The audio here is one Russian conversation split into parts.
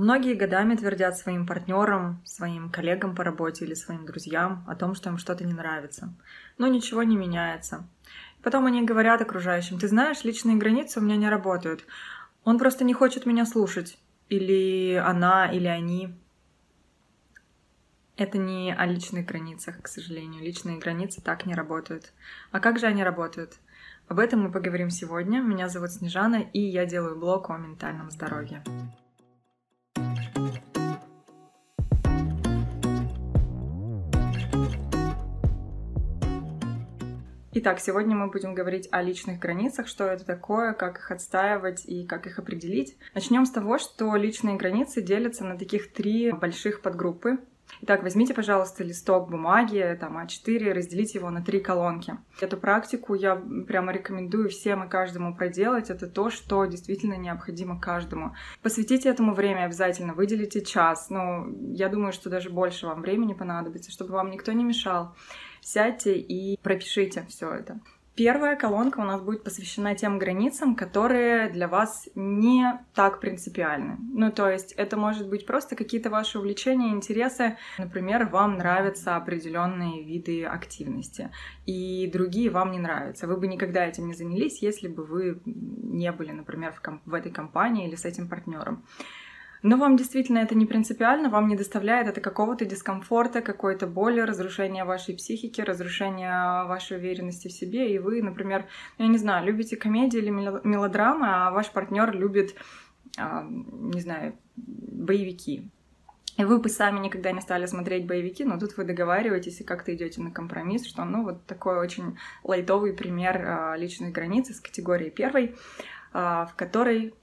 Многие годами твердят своим партнерам, своим коллегам по работе или своим друзьям о том, что им что-то не нравится. Но ничего не меняется. Потом они говорят окружающим, ты знаешь, личные границы у меня не работают. Он просто не хочет меня слушать. Или она, или они. Это не о личных границах, к сожалению. Личные границы так не работают. А как же они работают? Об этом мы поговорим сегодня. Меня зовут Снежана, и я делаю блог о ментальном здоровье. Итак, сегодня мы будем говорить о личных границах, что это такое, как их отстаивать и как их определить. Начнем с того, что личные границы делятся на таких три больших подгруппы. Итак, возьмите, пожалуйста, листок бумаги, там, А4, разделите его на три колонки. Эту практику я прямо рекомендую всем и каждому проделать. Это то, что действительно необходимо каждому. Посвятите этому время обязательно, выделите час. Ну, я думаю, что даже больше вам времени понадобится, чтобы вам никто не мешал сядьте и пропишите все это. Первая колонка у нас будет посвящена тем границам, которые для вас не так принципиальны. Ну, то есть это может быть просто какие-то ваши увлечения, интересы. Например, вам нравятся определенные виды активности, и другие вам не нравятся. Вы бы никогда этим не занялись, если бы вы не были, например, в, комп- в этой компании или с этим партнером. Но вам действительно это не принципиально, вам не доставляет это какого-то дискомфорта, какой-то боли, разрушения вашей психики, разрушения вашей уверенности в себе, и вы, например, я не знаю, любите комедии или мелодрамы, а ваш партнер любит, а, не знаю, боевики. И вы бы сами никогда не стали смотреть боевики, но тут вы договариваетесь и как-то идете на компромисс, что, ну, вот такой очень лайтовый пример а, личной границы с категории первой, а, в которой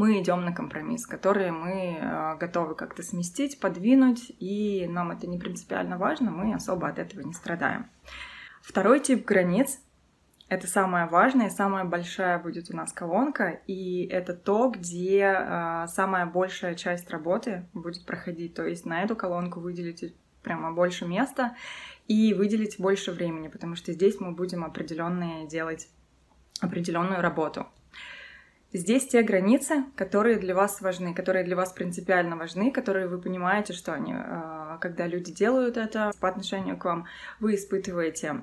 мы идем на компромисс, который мы э, готовы как-то сместить, подвинуть, и нам это не принципиально важно, мы особо от этого не страдаем. Второй тип границ — это самая важная самая большая будет у нас колонка, и это то, где э, самая большая часть работы будет проходить. То есть на эту колонку выделите прямо больше места и выделить больше времени, потому что здесь мы будем определенные делать определенную работу. Здесь те границы, которые для вас важны, которые для вас принципиально важны, которые вы понимаете, что они, а, когда люди делают это по отношению к вам, вы испытываете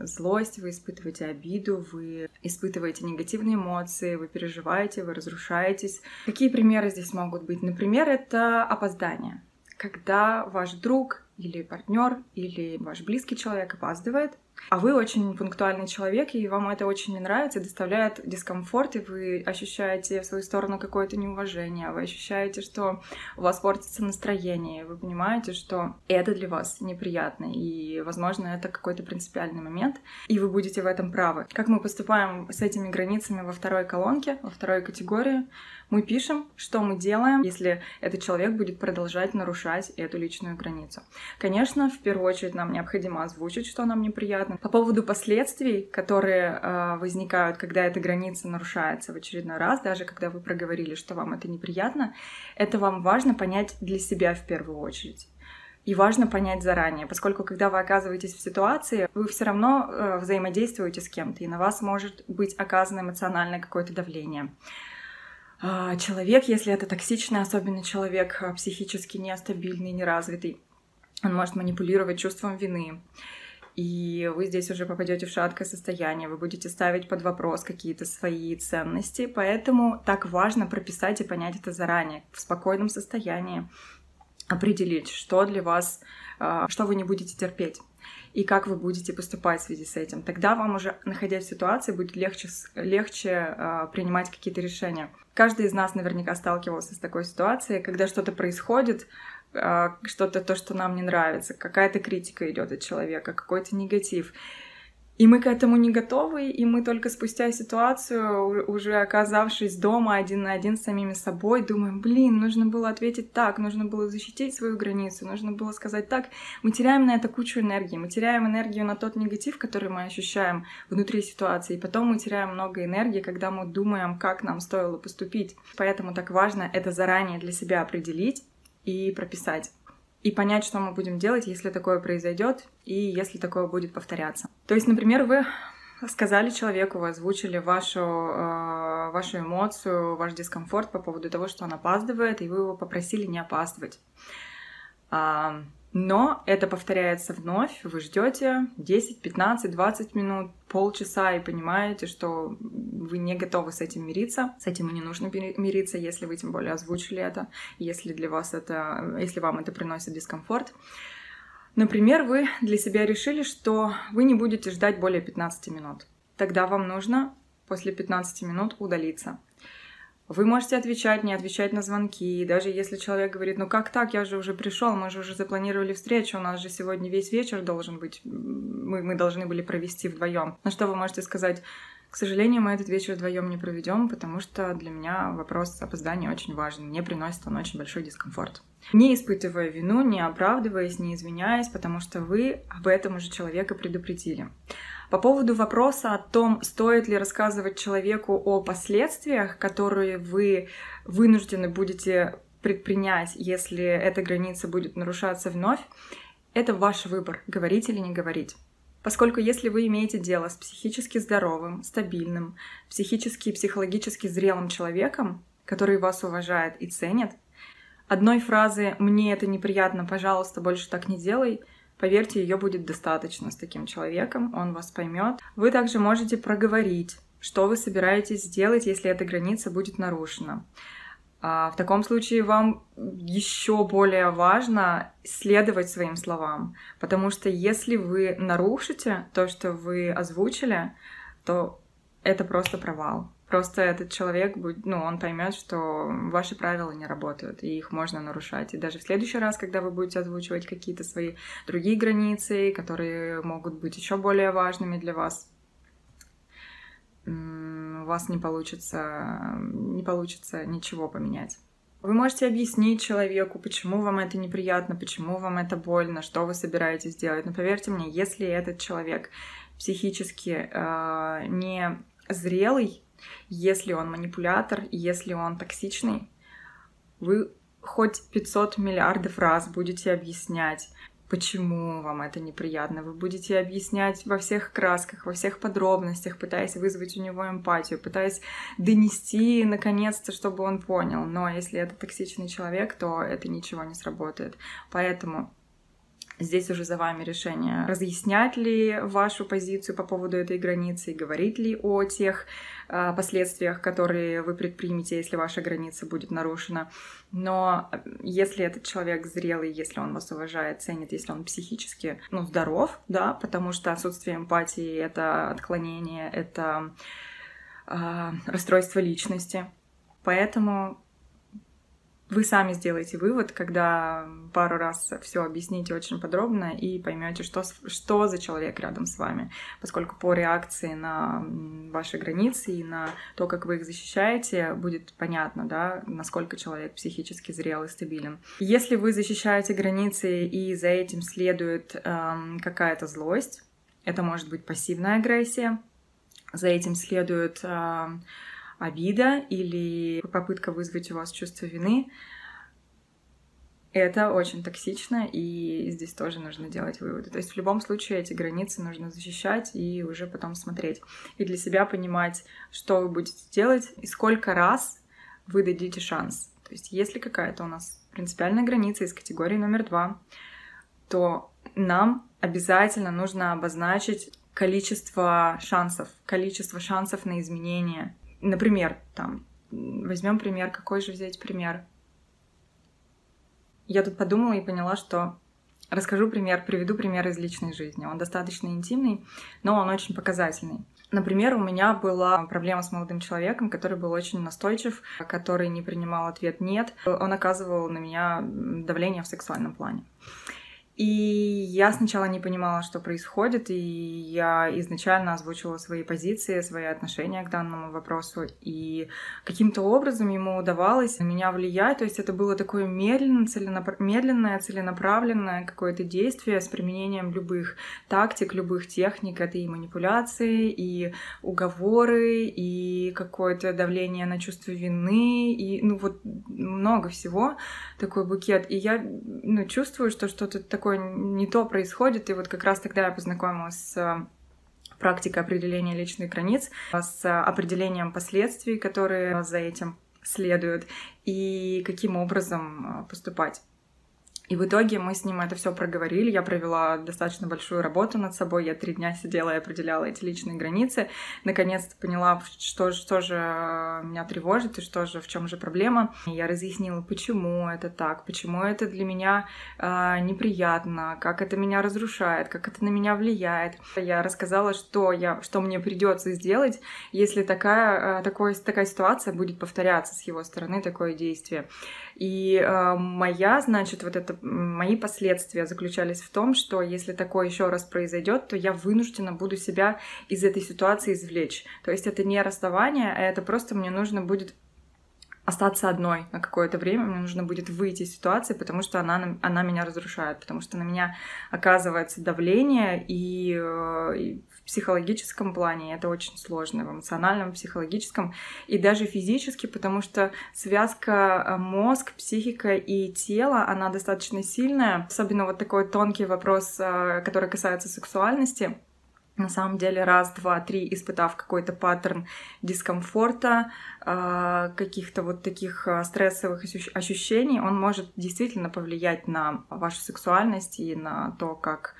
злость, вы испытываете обиду, вы испытываете негативные эмоции, вы переживаете, вы разрушаетесь. Какие примеры здесь могут быть? Например, это опоздание. Когда ваш друг или партнер или ваш близкий человек опаздывает, а вы очень пунктуальный человек, и вам это очень не нравится, доставляет дискомфорт, и вы ощущаете в свою сторону какое-то неуважение, вы ощущаете, что у вас портится настроение, вы понимаете, что это для вас неприятно, и, возможно, это какой-то принципиальный момент, и вы будете в этом правы. Как мы поступаем с этими границами во второй колонке, во второй категории? Мы пишем, что мы делаем, если этот человек будет продолжать нарушать эту личную границу. Конечно, в первую очередь нам необходимо озвучить, что нам неприятно. По поводу последствий, которые э, возникают, когда эта граница нарушается в очередной раз, даже когда вы проговорили, что вам это неприятно, это вам важно понять для себя в первую очередь. И важно понять заранее, поскольку когда вы оказываетесь в ситуации, вы все равно э, взаимодействуете с кем-то, и на вас может быть оказано эмоциональное какое-то давление. А, человек, если это токсичный, особенно человек а, психически нестабильный, неразвитый, он может манипулировать чувством вины. И вы здесь уже попадете в шаткое состояние, вы будете ставить под вопрос какие-то свои ценности. Поэтому так важно прописать и понять это заранее, в спокойном состоянии, определить, что для вас, а, что вы не будете терпеть и как вы будете поступать в связи с этим. Тогда вам уже, находясь в ситуации, будет легче, легче э, принимать какие-то решения. Каждый из нас наверняка сталкивался с такой ситуацией, когда что-то происходит, э, что-то то, что нам не нравится, какая-то критика идет от человека, какой-то негатив. И мы к этому не готовы, и мы только спустя ситуацию, уже оказавшись дома один на один с самими собой, думаем, блин, нужно было ответить так, нужно было защитить свою границу, нужно было сказать так. Мы теряем на это кучу энергии, мы теряем энергию на тот негатив, который мы ощущаем внутри ситуации, и потом мы теряем много энергии, когда мы думаем, как нам стоило поступить. Поэтому так важно это заранее для себя определить и прописать и понять, что мы будем делать, если такое произойдет и если такое будет повторяться. То есть, например, вы сказали человеку, вы озвучили вашу, э, вашу эмоцию, ваш дискомфорт по поводу того, что он опаздывает, и вы его попросили не опаздывать. Но это повторяется вновь, вы ждете 10, 15, 20 минут, полчаса и понимаете, что вы не готовы с этим мириться. С этим и не нужно мириться, если вы тем более озвучили это, если для вас это, если вам это приносит дискомфорт. Например, вы для себя решили, что вы не будете ждать более 15 минут. Тогда вам нужно после 15 минут удалиться. Вы можете отвечать, не отвечать на звонки. Даже если человек говорит, ну как так, я же уже пришел, мы же уже запланировали встречу, у нас же сегодня весь вечер должен быть, мы, мы должны были провести вдвоем. На что вы можете сказать, к сожалению, мы этот вечер вдвоем не проведем, потому что для меня вопрос опоздания очень важен. Мне приносит он очень большой дискомфорт. Не испытывая вину, не оправдываясь, не извиняясь, потому что вы об этом уже человека предупредили. По поводу вопроса о том, стоит ли рассказывать человеку о последствиях, которые вы вынуждены будете предпринять, если эта граница будет нарушаться вновь, это ваш выбор, говорить или не говорить. Поскольку если вы имеете дело с психически здоровым, стабильным, психически и психологически зрелым человеком, который вас уважает и ценит, одной фразы «мне это неприятно, пожалуйста, больше так не делай» Поверьте, ее будет достаточно с таким человеком, он вас поймет. Вы также можете проговорить, что вы собираетесь сделать, если эта граница будет нарушена. А в таком случае вам еще более важно следовать своим словам, потому что если вы нарушите то, что вы озвучили, то это просто провал. Просто этот человек, будет, ну, он поймет, что ваши правила не работают, и их можно нарушать. И даже в следующий раз, когда вы будете озвучивать какие-то свои другие границы, которые могут быть еще более важными для вас, у вас не получится, не получится ничего поменять. Вы можете объяснить человеку, почему вам это неприятно, почему вам это больно, что вы собираетесь делать. Но поверьте мне, если этот человек психически э, не зрелый, если он манипулятор, если он токсичный, вы хоть 500 миллиардов раз будете объяснять, почему вам это неприятно. Вы будете объяснять во всех красках, во всех подробностях, пытаясь вызвать у него эмпатию, пытаясь донести наконец-то, чтобы он понял. Но если это токсичный человек, то это ничего не сработает. Поэтому Здесь уже за вами решение, разъяснять ли вашу позицию по поводу этой границы и говорить ли о тех э, последствиях, которые вы предпримете, если ваша граница будет нарушена. Но э, если этот человек зрелый, если он вас уважает, ценит, если он психически ну, здоров, да, потому что отсутствие эмпатии — это отклонение, это э, расстройство личности. Поэтому вы сами сделаете вывод, когда пару раз все объясните очень подробно и поймете, что, что за человек рядом с вами. Поскольку по реакции на ваши границы и на то, как вы их защищаете, будет понятно, да, насколько человек психически зрел и стабилен. Если вы защищаете границы и за этим следует эм, какая-то злость, это может быть пассивная агрессия, за этим следует эм, обида или попытка вызвать у вас чувство вины, это очень токсично, и здесь тоже нужно делать выводы. То есть в любом случае эти границы нужно защищать и уже потом смотреть. И для себя понимать, что вы будете делать и сколько раз вы дадите шанс. То есть если какая-то у нас принципиальная граница из категории номер два, то нам обязательно нужно обозначить количество шансов, количество шансов на изменения Например, там, возьмем пример, какой же взять пример? Я тут подумала и поняла, что расскажу пример, приведу пример из личной жизни. Он достаточно интимный, но он очень показательный. Например, у меня была проблема с молодым человеком, который был очень настойчив, который не принимал ответ «нет». Он оказывал на меня давление в сексуальном плане. И я сначала не понимала, что происходит, и я изначально озвучила свои позиции, свои отношения к данному вопросу, и каким-то образом ему удавалось на меня влиять, то есть это было такое медленно, целенап... медленное, целенаправленное какое-то действие с применением любых тактик, любых техник, это и манипуляции, и уговоры, и какое-то давление на чувство вины, и ну вот много всего, такой букет, и я ну, чувствую, что что-то такое такое не то происходит. И вот как раз тогда я познакомилась с практика определения личных границ с определением последствий, которые за этим следуют, и каким образом поступать. И в итоге мы с ним это все проговорили. Я провела достаточно большую работу над собой. Я три дня сидела и определяла эти личные границы. Наконец-то поняла, что, что же меня тревожит и что же, в чем же проблема. Я разъяснила, почему это так, почему это для меня э, неприятно, как это меня разрушает, как это на меня влияет. Я рассказала, что, я, что мне придется сделать, если такая, э, такой, такая ситуация будет повторяться с его стороны, такое действие. И э, моя, значит, вот это мои последствия заключались в том, что если такое еще раз произойдет, то я вынуждена буду себя из этой ситуации извлечь. То есть это не расставание, а это просто мне нужно будет остаться одной на какое-то время, мне нужно будет выйти из ситуации, потому что она, она меня разрушает, потому что на меня оказывается давление, и, э, и психологическом плане это очень сложно, в эмоциональном, психологическом и даже физически, потому что связка э, мозг, психика и тело, она достаточно сильная. Особенно вот такой тонкий вопрос, э, который касается сексуальности. На самом деле, раз, два, три, испытав какой-то паттерн дискомфорта, э, каких-то вот таких стрессовых ощущений, он может действительно повлиять на вашу сексуальность и на то, как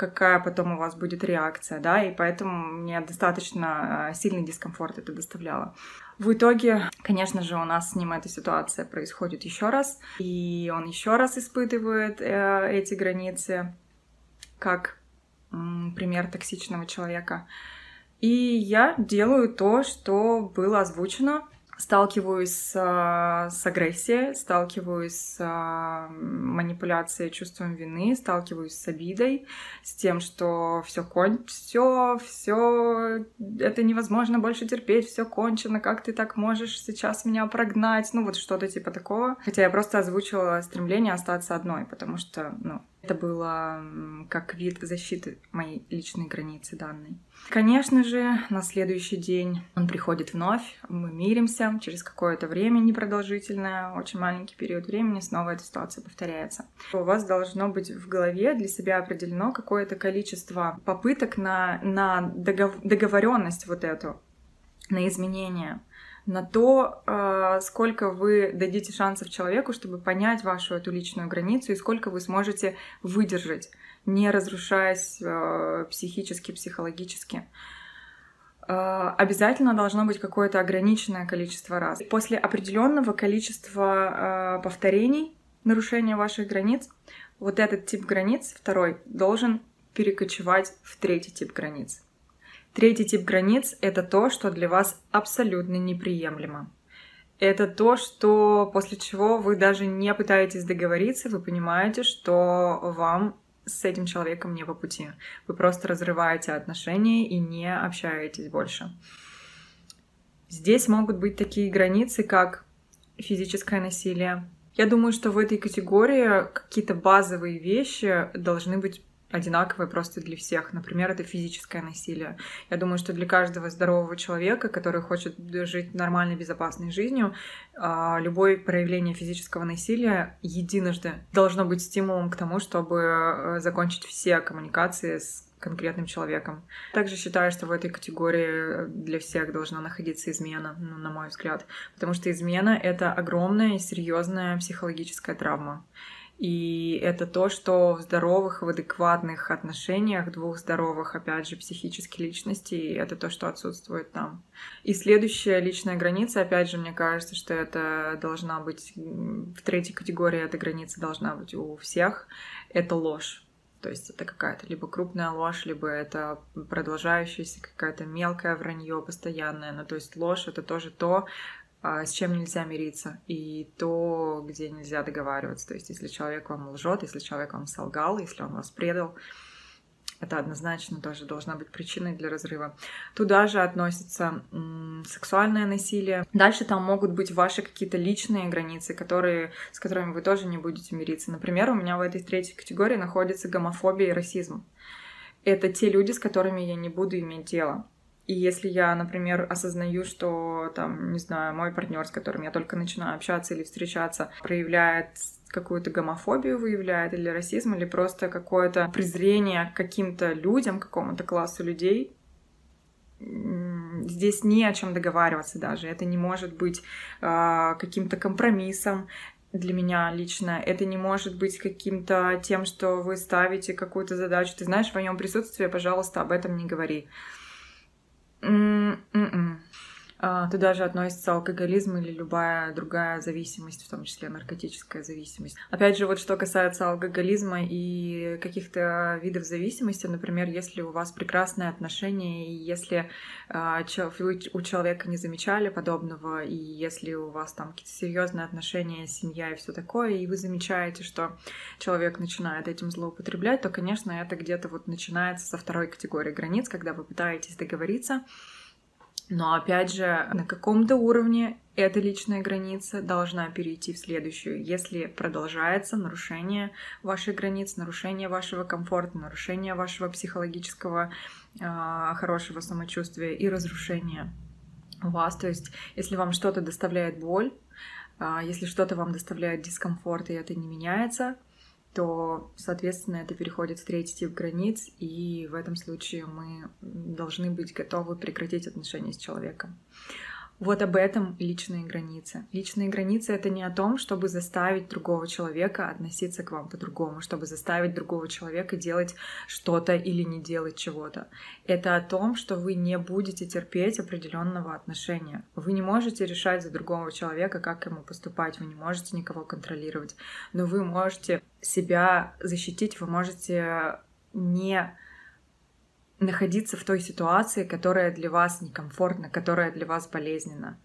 какая потом у вас будет реакция, да, и поэтому мне достаточно э, сильный дискомфорт это доставляло. В итоге, конечно же, у нас с ним эта ситуация происходит еще раз, и он еще раз испытывает э, эти границы как м, пример токсичного человека. И я делаю то, что было озвучено сталкиваюсь с, с агрессией, сталкиваюсь с манипуляцией чувством вины, сталкиваюсь с обидой, с тем, что все кон... все, все, это невозможно больше терпеть, все кончено, как ты так можешь сейчас меня прогнать, ну вот что-то типа такого. Хотя я просто озвучила стремление остаться одной, потому что, ну, это было как вид защиты моей личной границы данной. Конечно же, на следующий день он приходит вновь, мы миримся, через какое-то время непродолжительное, очень маленький период времени, снова эта ситуация повторяется. У вас должно быть в голове для себя определено какое-то количество попыток на, на догов... договоренность вот эту, на изменения на то, а, сколько вы дадите шансов человеку, чтобы понять вашу эту личную границу и сколько вы сможете выдержать, не разрушаясь а, психически, психологически. А, обязательно должно быть какое-то ограниченное количество раз. После определенного количества повторений нарушения ваших границ, вот этот тип границ, второй, должен перекочевать в третий тип границ. Третий тип границ — это то, что для вас абсолютно неприемлемо. Это то, что после чего вы даже не пытаетесь договориться, вы понимаете, что вам с этим человеком не по пути. Вы просто разрываете отношения и не общаетесь больше. Здесь могут быть такие границы, как физическое насилие. Я думаю, что в этой категории какие-то базовые вещи должны быть одинаковое просто для всех. Например, это физическое насилие. Я думаю, что для каждого здорового человека, который хочет жить нормальной, безопасной жизнью, а, любое проявление физического насилия единожды должно быть стимулом к тому, чтобы э, закончить все коммуникации с конкретным человеком. Также считаю, что в этой категории для всех должна находиться измена, ну, на мой взгляд, потому что измена — это огромная и серьезная психологическая травма. И это то, что в здоровых, в адекватных отношениях двух здоровых, опять же, психических личностей, это то, что отсутствует там. И следующая личная граница, опять же, мне кажется, что это должна быть в третьей категории, эта граница должна быть у всех, это ложь. То есть это какая-то либо крупная ложь, либо это продолжающаяся какая-то мелкое вранье постоянное. Ну, то есть ложь это тоже то, с чем нельзя мириться, и то, где нельзя договариваться. То есть, если человек вам лжет, если человек вам солгал, если он вас предал, это однозначно тоже должна быть причиной для разрыва. Туда же относится сексуальное насилие. Дальше там могут быть ваши какие-то личные границы, которые, с которыми вы тоже не будете мириться. Например, у меня в этой третьей категории находится гомофобия и расизм. Это те люди, с которыми я не буду иметь дело. И если я, например, осознаю, что там, не знаю, мой партнер, с которым я только начинаю общаться или встречаться, проявляет какую-то гомофобию выявляет, или расизм, или просто какое-то презрение к каким-то людям, к какому-то классу людей, здесь не о чем договариваться даже. Это не может быть э, каким-то компромиссом для меня лично. Это не может быть каким-то тем, что вы ставите какую-то задачу. Ты знаешь, в моем присутствии, пожалуйста, об этом не говори. Mm, mm-mm. А, туда же относится алкоголизм или любая другая зависимость, в том числе наркотическая зависимость. Опять же, вот что касается алкоголизма и каких-то видов зависимости, например, если у вас прекрасные отношения, и если а, вы у человека не замечали подобного, и если у вас там какие-то серьезные отношения, семья и все такое, и вы замечаете, что человек начинает этим злоупотреблять, то, конечно, это где-то вот начинается со второй категории границ, когда вы пытаетесь договориться, но опять же, на каком-то уровне эта личная граница должна перейти в следующую. Если продолжается нарушение ваших границ, нарушение вашего комфорта, нарушение вашего психологического э, хорошего самочувствия и разрушение вас, то есть если вам что-то доставляет боль, э, если что-то вам доставляет дискомфорт и это не меняется, то, соответственно, это переходит в третий тип границ, и в этом случае мы должны быть готовы прекратить отношения с человеком. Вот об этом личные границы. Личные границы — это не о том, чтобы заставить другого человека относиться к вам по-другому, чтобы заставить другого человека делать что-то или не делать чего-то. Это о том, что вы не будете терпеть определенного отношения. Вы не можете решать за другого человека, как ему поступать, вы не можете никого контролировать, но вы можете себя защитить, вы можете не находиться в той ситуации, которая для вас некомфортна, которая для вас болезненна.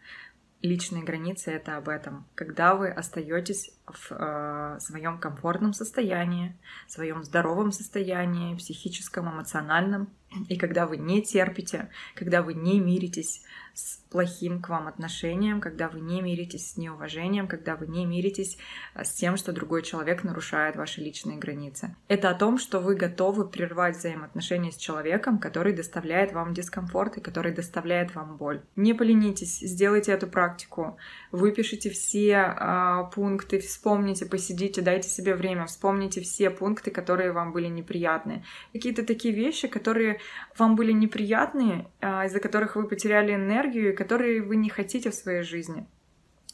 Личные границы это об этом. Когда вы остаетесь в э, своем комфортном состоянии, в своем здоровом состоянии, психическом, эмоциональном, и когда вы не терпите, когда вы не миритесь с плохим к вам отношением, когда вы не миритесь с неуважением, когда вы не миритесь а, с тем, что другой человек нарушает ваши личные границы. Это о том, что вы готовы прервать взаимоотношения с человеком, который доставляет вам дискомфорт и который доставляет вам боль. Не поленитесь, сделайте эту практику, выпишите все э, пункты, вспомните, посидите, дайте себе время, вспомните все пункты, которые вам были неприятны. Какие-то такие вещи, которые вам были неприятны, э, из-за которых вы потеряли энергию, энергию, которые вы не хотите в своей жизни.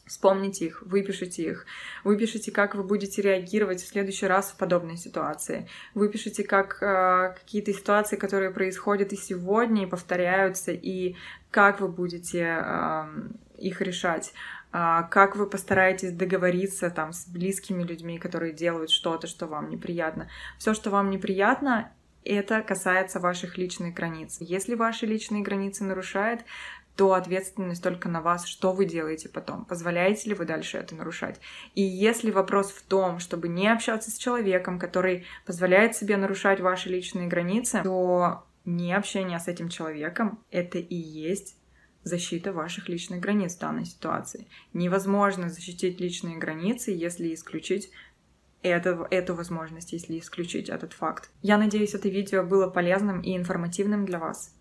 Вспомните их, выпишите их, выпишите, как вы будете реагировать в следующий раз в подобной ситуации, выпишите, как э, какие-то ситуации, которые происходят и сегодня, и повторяются, и как вы будете э, их решать, как вы постараетесь договориться там с близкими людьми, которые делают что-то, что вам неприятно. Все, что вам неприятно, это касается ваших личных границ. Если ваши личные границы нарушают, то ответственность только на вас, что вы делаете потом, позволяете ли вы дальше это нарушать. И если вопрос в том, чтобы не общаться с человеком, который позволяет себе нарушать ваши личные границы, то не общение с этим человеком — это и есть защита ваших личных границ в данной ситуации. Невозможно защитить личные границы, если исключить эту, эту возможность, если исключить этот факт. Я надеюсь, это видео было полезным и информативным для вас.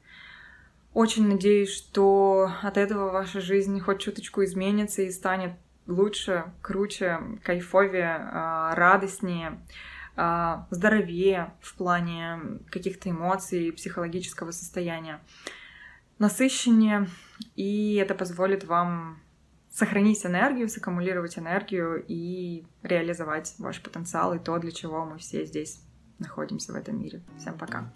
Очень надеюсь, что от этого ваша жизнь хоть чуточку изменится и станет лучше, круче, кайфовее, а, радостнее, а, здоровее в плане каких-то эмоций психологического состояния, насыщеннее, и это позволит вам сохранить энергию, саккумулировать энергию и реализовать ваш потенциал и то, для чего мы все здесь находимся в этом мире. Всем пока!